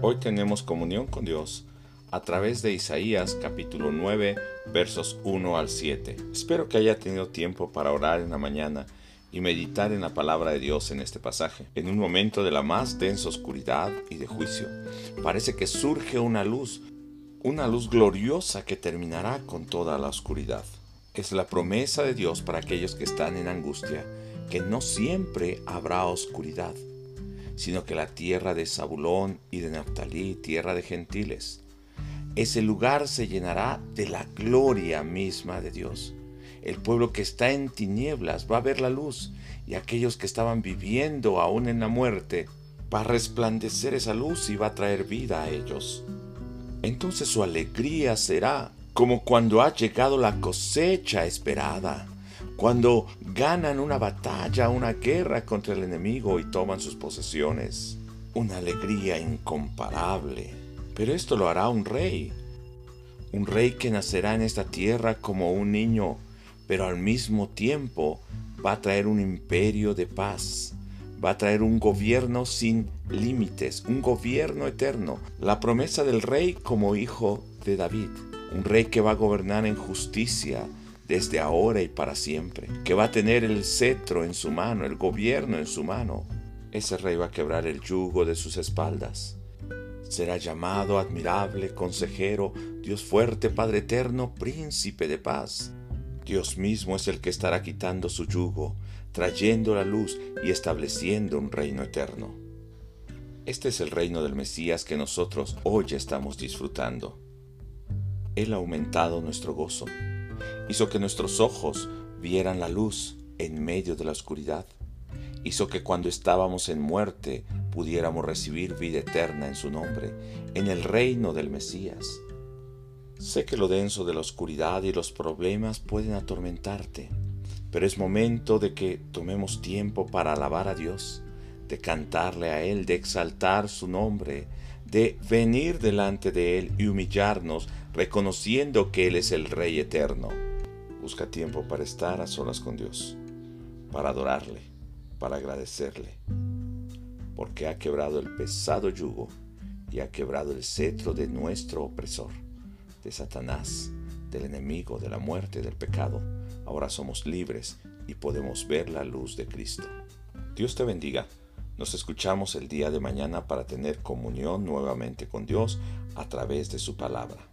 Hoy tenemos comunión con Dios a través de Isaías capítulo 9 versos 1 al 7. Espero que haya tenido tiempo para orar en la mañana y meditar en la palabra de Dios en este pasaje. En un momento de la más densa oscuridad y de juicio, parece que surge una luz, una luz gloriosa que terminará con toda la oscuridad. Es la promesa de Dios para aquellos que están en angustia, que no siempre habrá oscuridad, sino que la tierra de Zabulón y de Naftalí, tierra de gentiles, ese lugar se llenará de la gloria misma de Dios. El pueblo que está en tinieblas va a ver la luz y aquellos que estaban viviendo aún en la muerte va a resplandecer esa luz y va a traer vida a ellos. Entonces su alegría será como cuando ha llegado la cosecha esperada, cuando ganan una batalla, una guerra contra el enemigo y toman sus posesiones. Una alegría incomparable. Pero esto lo hará un rey, un rey que nacerá en esta tierra como un niño, pero al mismo tiempo va a traer un imperio de paz, va a traer un gobierno sin límites, un gobierno eterno, la promesa del rey como hijo de David, un rey que va a gobernar en justicia desde ahora y para siempre, que va a tener el cetro en su mano, el gobierno en su mano. Ese rey va a quebrar el yugo de sus espaldas Será llamado admirable, consejero, Dios fuerte, Padre eterno, príncipe de paz. Dios mismo es el que estará quitando su yugo, trayendo la luz y estableciendo un reino eterno. Este es el reino del Mesías que nosotros hoy estamos disfrutando. Él ha aumentado nuestro gozo, hizo que nuestros ojos vieran la luz en medio de la oscuridad, hizo que cuando estábamos en muerte pudiéramos recibir vida eterna en su nombre, en el reino del Mesías. Sé que lo denso de la oscuridad y los problemas pueden atormentarte, pero es momento de que tomemos tiempo para alabar a Dios, de cantarle a Él, de exaltar su nombre, de venir delante de Él y humillarnos reconociendo que Él es el Rey eterno. Busca tiempo para estar a solas con Dios, para adorarle, para agradecerle porque ha quebrado el pesado yugo y ha quebrado el cetro de nuestro opresor, de Satanás, del enemigo, de la muerte, del pecado. Ahora somos libres y podemos ver la luz de Cristo. Dios te bendiga. Nos escuchamos el día de mañana para tener comunión nuevamente con Dios a través de su palabra.